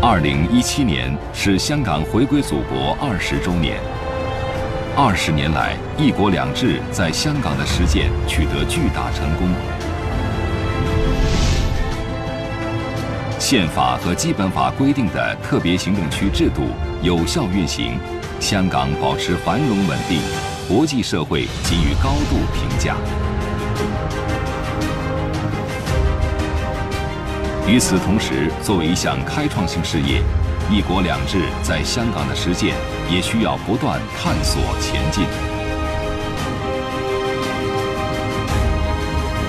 二零一七年是香港回归祖国二十周年。二十年来，“一国两制”在香港的实践取得巨大成功，宪法和基本法规定的特别行政区制度有效运行，香港保持繁荣稳定，国际社会给予高度评价。与此同时，作为一项开创性事业，“一国两制”在香港的实践也需要不断探索前进。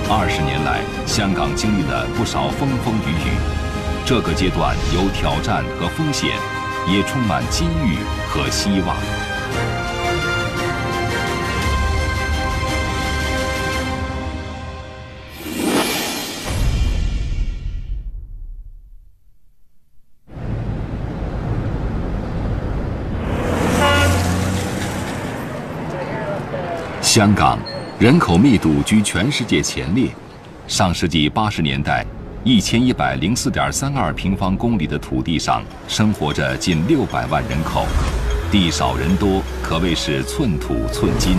二十年来，香港经历了不少风风雨雨，这个阶段有挑战和风险，也充满机遇和希望。香港人口密度居全世界前列。上世纪八十年代，一千一百零四点三二平方公里的土地上生活着近六百万人口，地少人多，可谓是寸土寸金。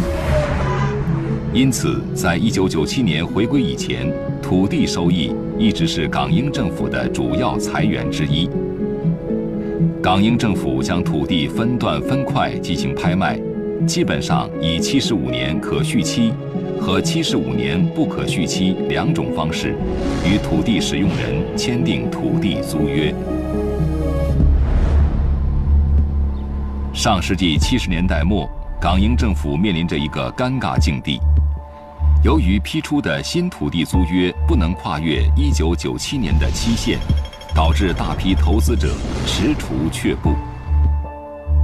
因此，在一九九七年回归以前，土地收益一直是港英政府的主要财源之一。港英政府将土地分段分块进行拍卖。基本上以七十五年可续期和七十五年不可续期两种方式，与土地使用人签订土地租约。上世纪七十年代末，港英政府面临着一个尴尬境地，由于批出的新土地租约不能跨越一九九七年的期限，导致大批投资者踟蹰却步。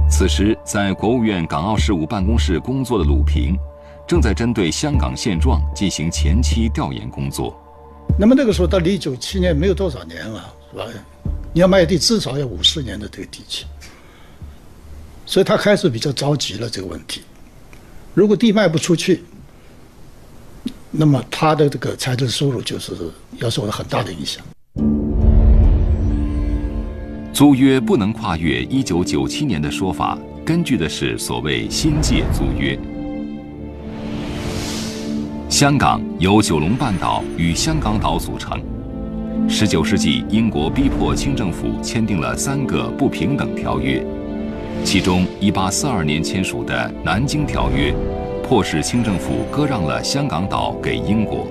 此时，在国务院港澳事务办公室工作的鲁平，正在针对香港现状进行前期调研工作。那么那个时候到一九七年没有多少年了，是吧？你要卖地至少要五十年的这个地契，所以他开始比较着急了这个问题。如果地卖不出去，那么他的这个财政收入就是要受到很大的影响。租约不能跨越一九九七年的说法，根据的是所谓新界租约。香港由九龙半岛与香港岛组成。十九世纪，英国逼迫清政府签订了三个不平等条约，其中一八四二年签署的《南京条约》，迫使清政府割让了香港岛给英国；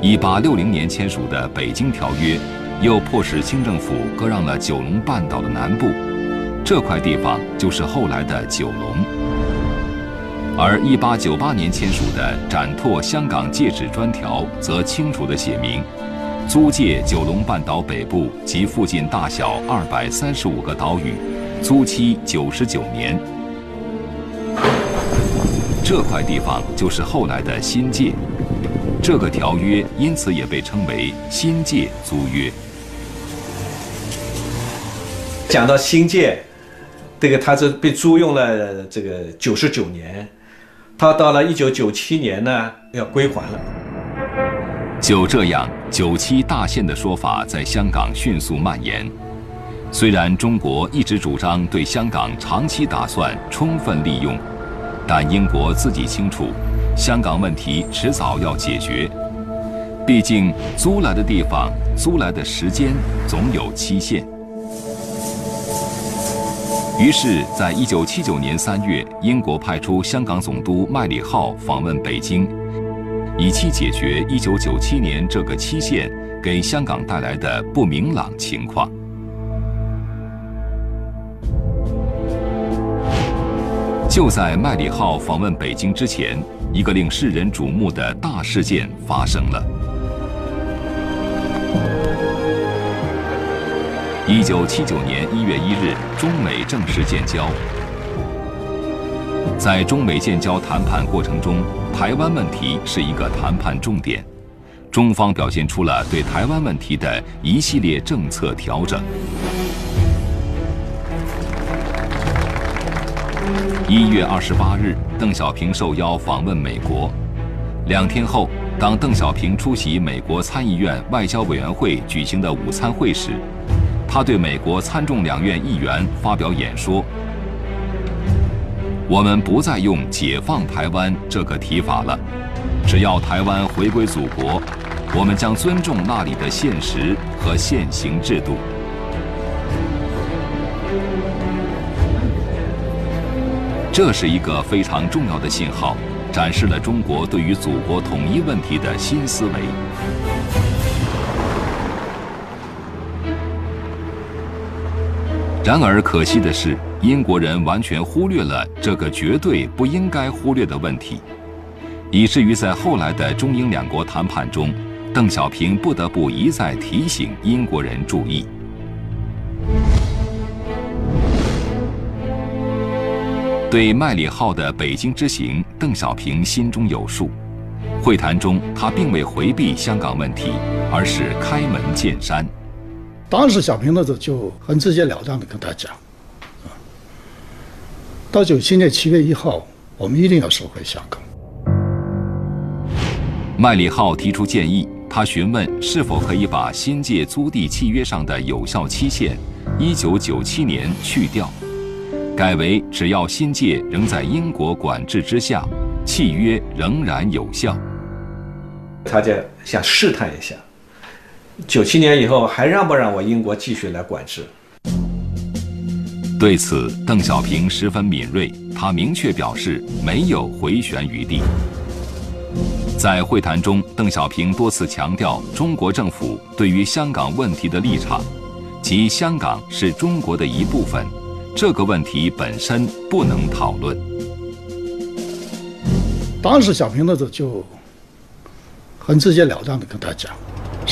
一八六零年签署的《北京条约》。又迫使清政府割让了九龙半岛的南部，这块地方就是后来的九龙。而1898年签署的《展拓香港界址专条》则清楚地写明，租借九龙半岛北部及附近大小235个岛屿，租期99年。这块地方就是后来的新界，这个条约因此也被称为新界租约。讲到新界，这个他是被租用了这个九十九年，他到了一九九七年呢要归还了。就这样，九七大限的说法在香港迅速蔓延。虽然中国一直主张对香港长期打算充分利用，但英国自己清楚，香港问题迟早要解决。毕竟租来的地方、租来的时间总有期限。于是，在一九七九年三月，英国派出香港总督麦理浩访问北京，以期解决一九九七年这个期限给香港带来的不明朗情况。就在麦理浩访问北京之前，一个令世人瞩目的大事件发生了。一九七九年一月一日，中美正式建交。在中美建交谈判过程中，台湾问题是一个谈判重点，中方表现出了对台湾问题的一系列政策调整。一月二十八日，邓小平受邀访问美国。两天后，当邓小平出席美国参议院外交委员会举行的午餐会时，他对美国参众两院议员发表演说：“我们不再用解放台湾这个提法了，只要台湾回归祖国，我们将尊重那里的现实和现行制度。”这是一个非常重要的信号，展示了中国对于祖国统一问题的新思维。然而，可惜的是，英国人完全忽略了这个绝对不应该忽略的问题，以至于在后来的中英两国谈判中，邓小平不得不一再提醒英国人注意。对麦理浩的北京之行，邓小平心中有数。会谈中，他并未回避香港问题，而是开门见山。当时小平同志就很直截了当的跟他讲：“啊，到九七年七月一号，我们一定要收回香港。”麦理浩提出建议，他询问是否可以把新界租地契约上的有效期限“一九九七年”去掉。改为只要新界仍在英国管制之下，契约仍然有效。他就想试探一下，九七年以后还让不让我英国继续来管制？对此，邓小平十分敏锐，他明确表示没有回旋余地。在会谈中，邓小平多次强调中国政府对于香港问题的立场，即香港是中国的一部分。这个问题本身不能讨论。当时小平同志就很直截了当的跟他讲，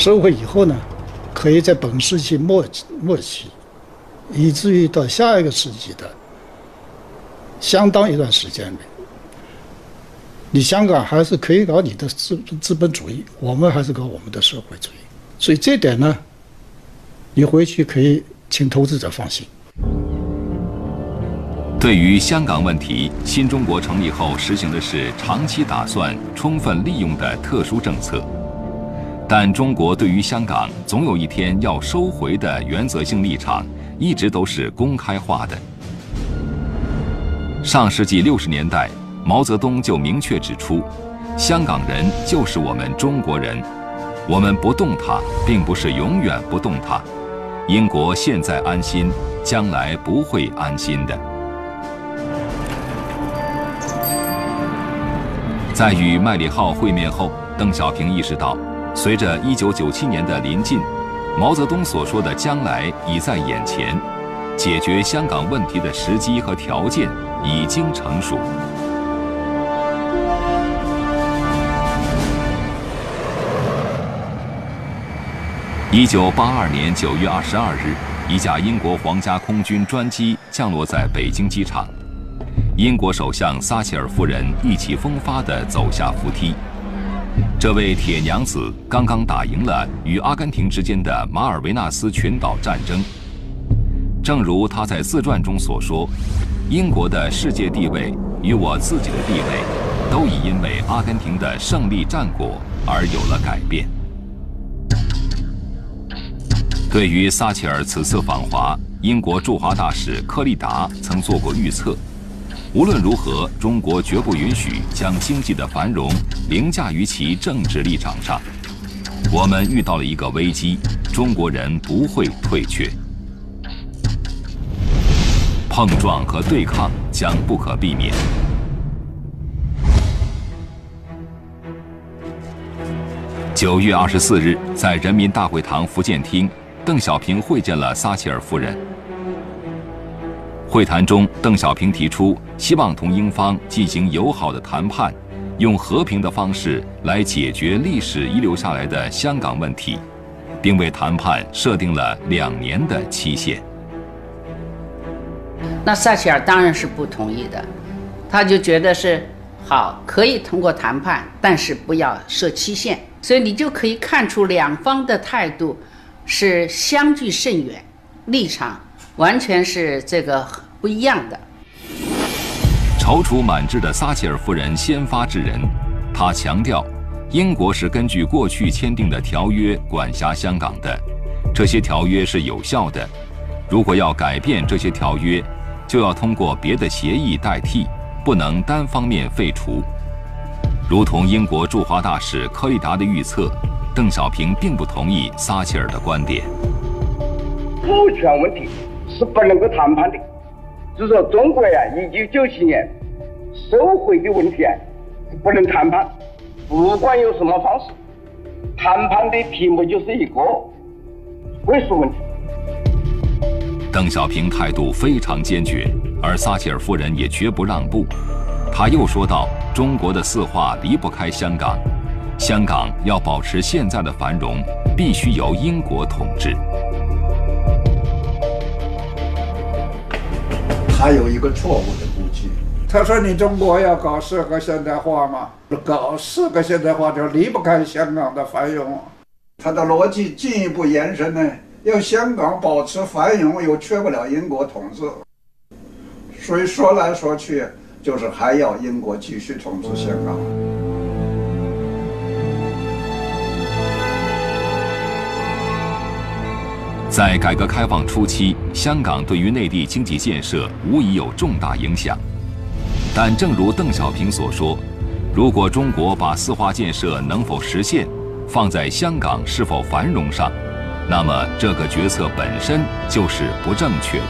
收回以后呢，可以在本世纪末末期，以至于到下一个世纪的相当一段时间里，你香港还是可以搞你的资资本主义，我们还是搞我们的社会主义。所以这点呢，你回去可以请投资者放心。对于香港问题，新中国成立后实行的是长期打算、充分利用的特殊政策，但中国对于香港总有一天要收回的原则性立场，一直都是公开化的。上世纪六十年代，毛泽东就明确指出，香港人就是我们中国人，我们不动他，并不是永远不动他。英国现在安心，将来不会安心的。在与麦理浩会面后，邓小平意识到，随着1997年的临近，毛泽东所说的“将来”已在眼前，解决香港问题的时机和条件已经成熟。1982年9月22日，一架英国皇家空军专机降落在北京机场。英国首相撒切尔夫人意气风发地走下扶梯。这位铁娘子刚刚打赢了与阿根廷之间的马尔维纳斯群岛战争。正如她在自传中所说：“英国的世界地位与我自己的地位，都已因为阿根廷的胜利战果而有了改变。”对于撒切尔此次访华，英国驻华大使柯立达曾做过预测。无论如何，中国绝不允许将经济的繁荣凌驾于其政治立场上。我们遇到了一个危机，中国人不会退却，碰撞和对抗将不可避免。九月二十四日，在人民大会堂福建厅，邓小平会见了撒切尔夫人。会谈中，邓小平提出希望同英方进行友好的谈判，用和平的方式来解决历史遗留下来的香港问题，并为谈判设定了两年的期限。那撒切尔当然是不同意的，他就觉得是好，可以通过谈判，但是不要设期限。所以你就可以看出两方的态度是相距甚远，立场完全是这个。不一样的。踌躇满志的撒切尔夫人先发制人，她强调，英国是根据过去签订的条约管辖香港的，这些条约是有效的，如果要改变这些条约，就要通过别的协议代替，不能单方面废除。如同英国驻华大使柯立达的预测，邓小平并不同意撒切尔的观点。主权问题是不能够谈判的，就说中国呀，一九九七年收回的问题啊，不能谈判，不管有什么方式，谈判的题目就是一个归属问题。邓小平态度非常坚决，而撒切尔夫人也绝不让步。他又说道。中国的四化离不开香港，香港要保持现在的繁荣，必须由英国统治。他有一个错误的估计，他说：“你中国要搞四个现代化吗？搞四个现代化就离不开香港的繁荣。”他的逻辑进一步延伸呢，要香港保持繁荣，又缺不了英国统治，所以说来说去。就是还要英国继续统治香港。在改革开放初期，香港对于内地经济建设无疑有重大影响。但正如邓小平所说，如果中国把四化建设能否实现放在香港是否繁荣上，那么这个决策本身就是不正确的。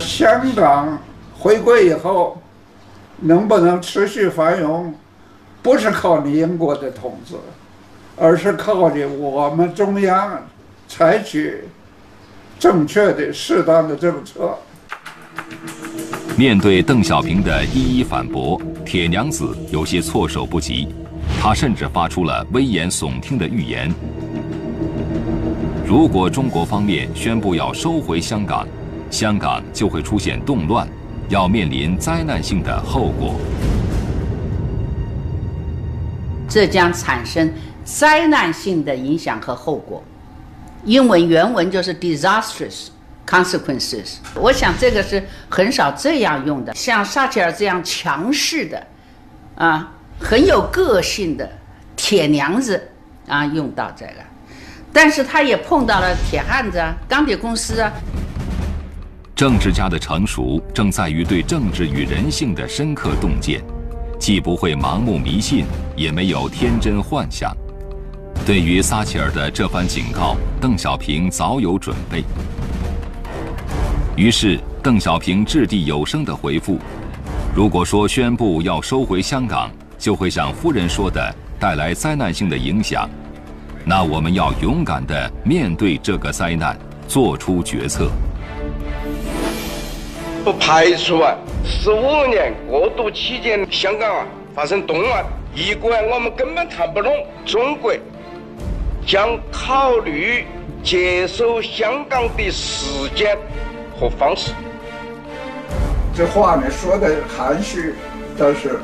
香港回归以后，能不能持续繁荣，不是靠你英国的统治，而是靠着我们中央采取正确的、适当的政策。面对邓小平的一一反驳，铁娘子有些措手不及，她甚至发出了危言耸听的预言：如果中国方面宣布要收回香港，香港就会出现动乱，要面临灾难性的后果。这将产生灾难性的影响和后果。英文原文就是 disastrous consequences。我想这个是很少这样用的，像撒切尔这样强势的，啊，很有个性的铁娘子啊，用到这个，但是他也碰到了铁汉子啊，钢铁公司啊。政治家的成熟正在于对政治与人性的深刻洞见，既不会盲目迷信，也没有天真幻想。对于撒切尔的这番警告，邓小平早有准备。于是，邓小平掷地有声的回复：“如果说宣布要收回香港，就会像夫人说的带来灾难性的影响，那我们要勇敢地面对这个灾难，做出决策。”不排除啊，十五年过渡期间香港啊发生动乱，一个我们根本谈不拢。中国将考虑接收香港的时间和方式。这话呢说的含蓄，但是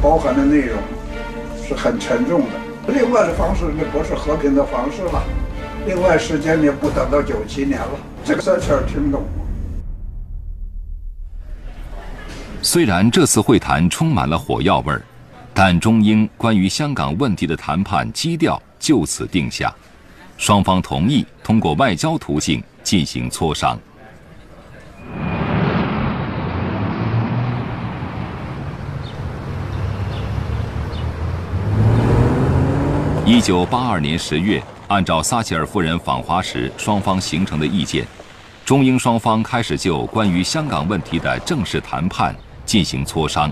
包含的内容是很沉重的。另外的方式那不是和平的方式了，另外时间也不等到九七年了。这个事儿听懂。虽然这次会谈充满了火药味儿，但中英关于香港问题的谈判基调就此定下，双方同意通过外交途径进行磋商。一九八二年十月，按照撒切尔夫人访华时双方形成的意见，中英双方开始就关于香港问题的正式谈判。进行磋商，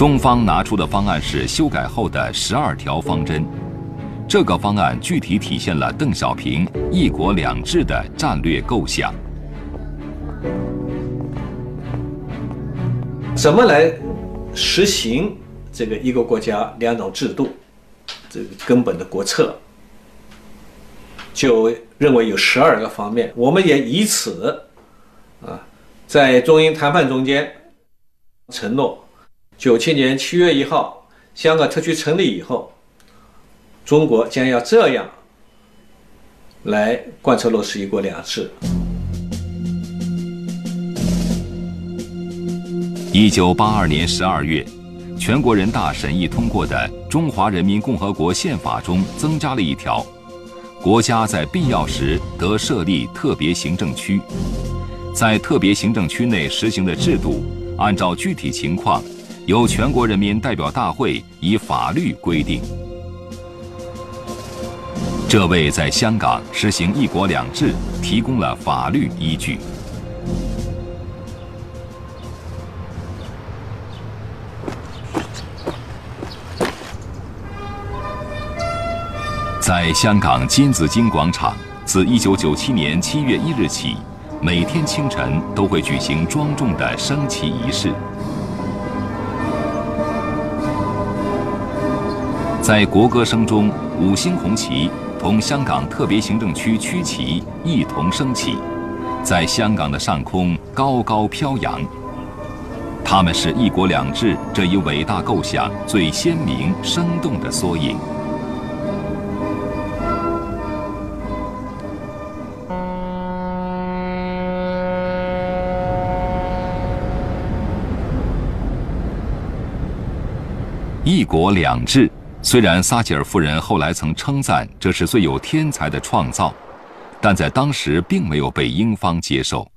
中方拿出的方案是修改后的十二条方针。这个方案具体体现了邓小平“一国两制”的战略构想。怎么来实行这个一个国家两种制度？这个根本的国策，就认为有十二个方面。我们也以此，啊。在中英谈判中间，承诺，九七年七月一号，香港特区成立以后，中国将要这样来贯彻落实“一国两制”。一九八二年十二月，全国人大审议通过的《中华人民共和国宪法》中增加了一条：国家在必要时得设立特别行政区，在特别行政区内实行的制度，按照具体情况，由全国人民代表大会以法律规定。这为在香港实行“一国两制”提供了法律依据。在香港金紫荆广场，自1997年7月1日起，每天清晨都会举行庄重的升旗仪式。在国歌声中，五星红旗同香港特别行政区区旗一同升起，在香港的上空高高飘扬。它们是一国两制这一伟大构想最鲜明生动的缩影。一国两制，虽然撒切尔夫人后来曾称赞这是最有天才的创造，但在当时并没有被英方接受。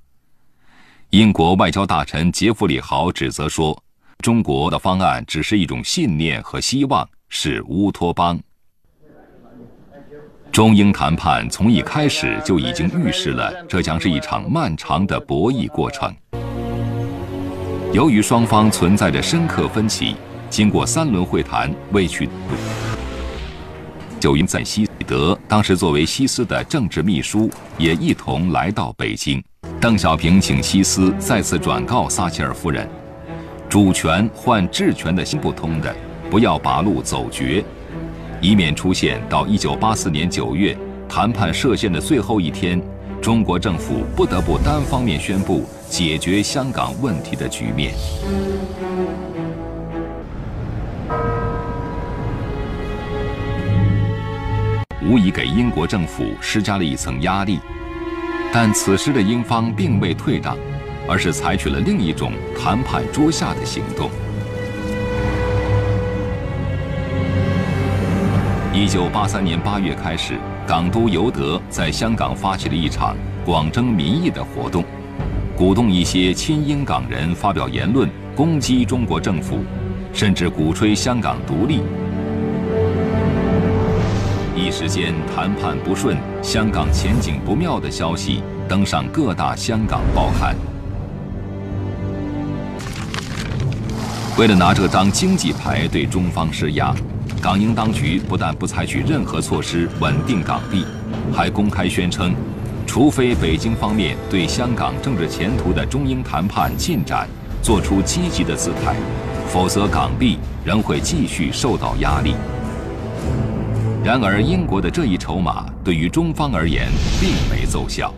英国外交大臣杰弗里豪指责说：“中国的方案只是一种信念和希望，是乌托邦。”中英谈判从一开始就已经预示了这将是一场漫长的博弈过程。由于双方存在着深刻分歧。经过三轮会谈未取，就因在西德当时作为西斯的政治秘书也一同来到北京。邓小平请西斯再次转告撒切尔夫人，主权换治权的行不通的，不要把路走绝，以免出现到一九八四年九月谈判设限的最后一天，中国政府不得不单方面宣布解决香港问题的局面。无疑给英国政府施加了一层压力，但此时的英方并未退让，而是采取了另一种谈判桌下的行动。一九八三年八月开始，港督尤德在香港发起了一场广征民意的活动，鼓动一些亲英港人发表言论，攻击中国政府，甚至鼓吹香港独立。时间谈判不顺，香港前景不妙的消息登上各大香港报刊。为了拿这张经济牌对中方施压，港英当局不但不采取任何措施稳定港币，还公开宣称，除非北京方面对香港政治前途的中英谈判进展做出积极的姿态，否则港币仍会继续受到压力。然而，英国的这一筹码对于中方而言并没奏效。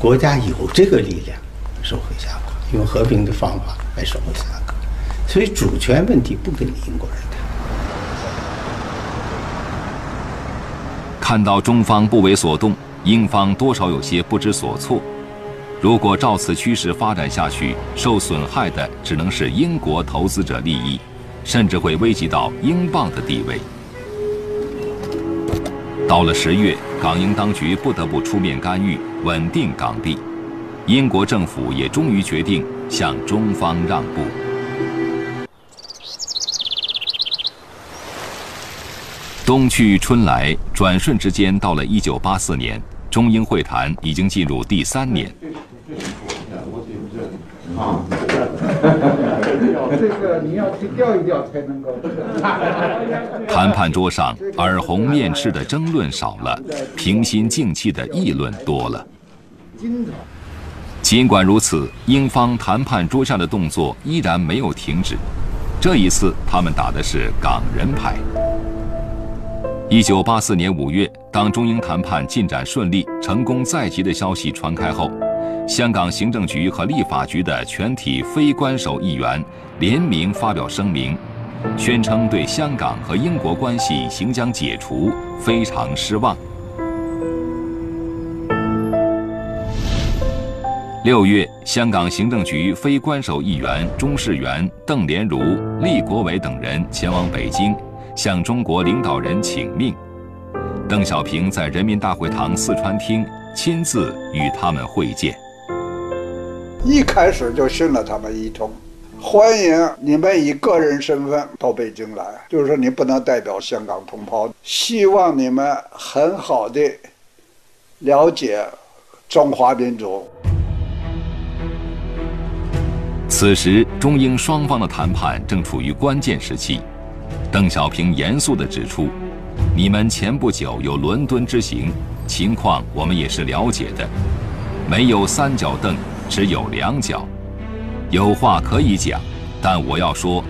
国家有这个力量收回香港，用和平的方法来收回香港，所以主权问题不跟英国人谈。看到中方不为所动，英方多少有些不知所措。如果照此趋势发展下去，受损害的只能是英国投资者利益。甚至会危及到英镑的地位。到了十月，港英当局不得不出面干预，稳定港币。英国政府也终于决定向中方让步。冬去春来，转瞬之间到了一九八四年，中英会谈已经进入第三年。这个你要去调一调才能够。谈判桌上耳红面赤的争论少了，平心静气的议论多了。尽管如此，英方谈判桌下的动作依然没有停止。这一次，他们打的是港人牌。一九八四年五月，当中英谈判进展顺利、成功在即的消息传开后。香港行政局和立法局的全体非官守议员联名发表声明，宣称对香港和英国关系行将解除非常失望。六月，香港行政局非官守议员钟世元、邓连如、厉国伟等人前往北京，向中国领导人请命。邓小平在人民大会堂四川厅亲自与他们会见，一开始就训了他们一通，欢迎你们以个人身份到北京来，就是说你不能代表香港同胞，希望你们很好的了解中华民族。此时，中英双方的谈判正处于关键时期。邓小平严肃地指出：“你们前不久有伦敦之行，情况我们也是了解的。没有三角凳，只有两脚。有话可以讲，但我要说，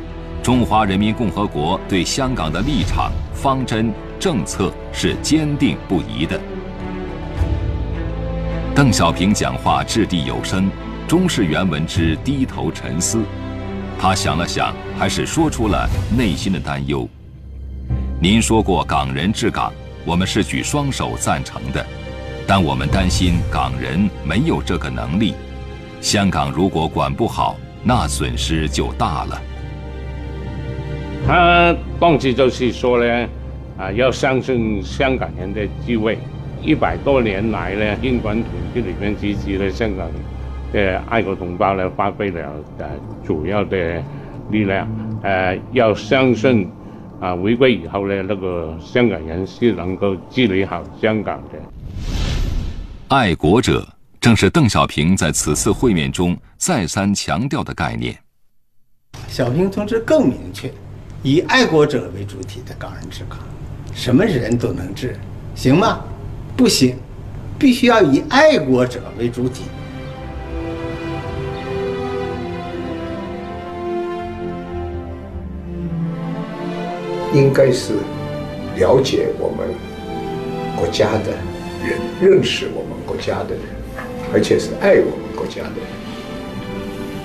中华人民共和国对香港的立场、方针、政策是坚定不移的。”邓小平讲话掷地有声。中式原文之低头沉思，他想了想，还是说出了内心的担忧。您说过港人治港，我们是举双手赞成的，但我们担心港人没有这个能力。香港如果管不好，那损失就大了。他当时就是说呢，啊，要相信香港人的智慧。一百多年来呢，英管统治里面支持了香港。的爱国同胞呢，发挥了呃主要的力量。呃，要相信啊，回归以后呢，那个香港人是能够治理好香港的。爱国者正是邓小平在此次会面中再三强调的概念。小平同志更明确，以爱国者为主体的港人治港，什么人都能治，行吗？不行，必须要以爱国者为主体。应该是了解我们国家的人，认识我们国家的人，而且是爱我们国家的人。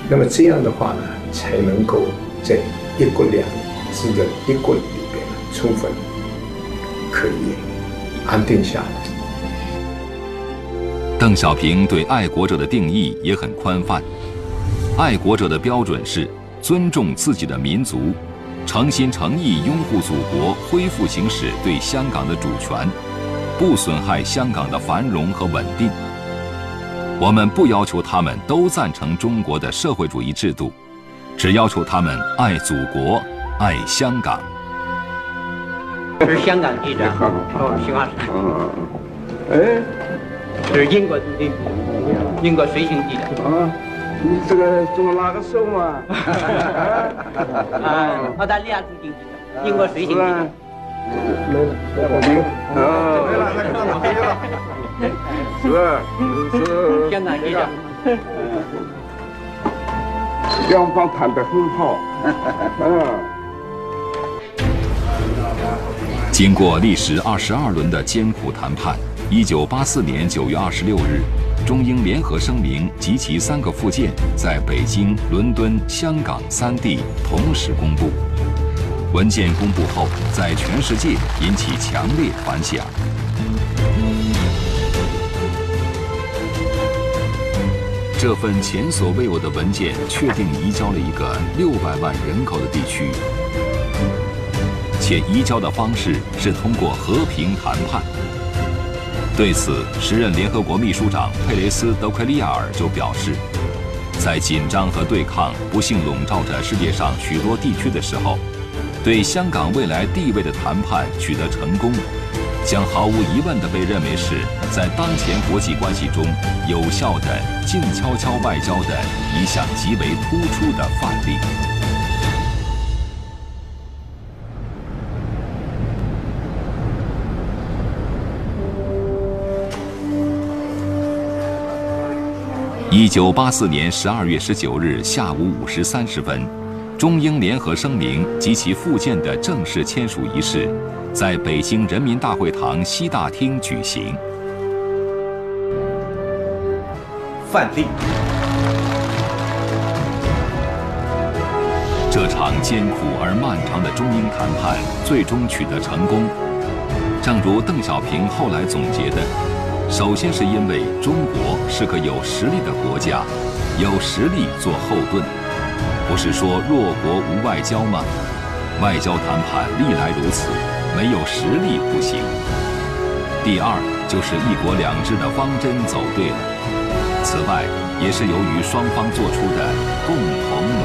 那么这样的话呢，才能够在一国两制的一国里边充分可以安定下来。邓小平对爱国者的定义也很宽泛，爱国者的标准是尊重自己的民族。诚心诚意拥护祖国恢复行使对香港的主权，不损害香港的繁荣和稳定。我们不要求他们都赞成中国的社会主义制度，只要求他们爱祖国、爱香港。这是香港记者，哦，新华社。嗯哎，这是英国驻京，英国随行记者。啊你这个做哪个手嘛？啊，澳大利亚驻京记者，英国随行记者。没了，没了，啊，没了，那看到没了。是是。两方谈得很好。嗯。经过历时二十二轮的艰苦谈判，一九八四年九月二十六日。中英联合声明及其三个附件在北京、伦敦、香港三地同时公布。文件公布后，在全世界引起强烈反响。这份前所未有的文件确定移交了一个六百万人口的地区，且移交的方式是通过和平谈判。对此，时任联合国秘书长佩雷斯·德奎利亚尔就表示，在紧张和对抗不幸笼罩着世界上许多地区的时候，对香港未来地位的谈判取得成功，将毫无疑问地被认为是在当前国际关系中有效的静悄悄外交的一项极为突出的范例。一九八四年十二月十九日下午五时三十分，中英联合声明及其附件的正式签署仪式，在北京人民大会堂西大厅举行。范例。这场艰苦而漫长的中英谈判最终取得成功，正如邓小平后来总结的。首先是因为中国是个有实力的国家，有实力做后盾，不是说弱国无外交吗？外交谈判历来如此，没有实力不行。第二就是一国两制的方针走对了。此外，也是由于双方做出的共同努力。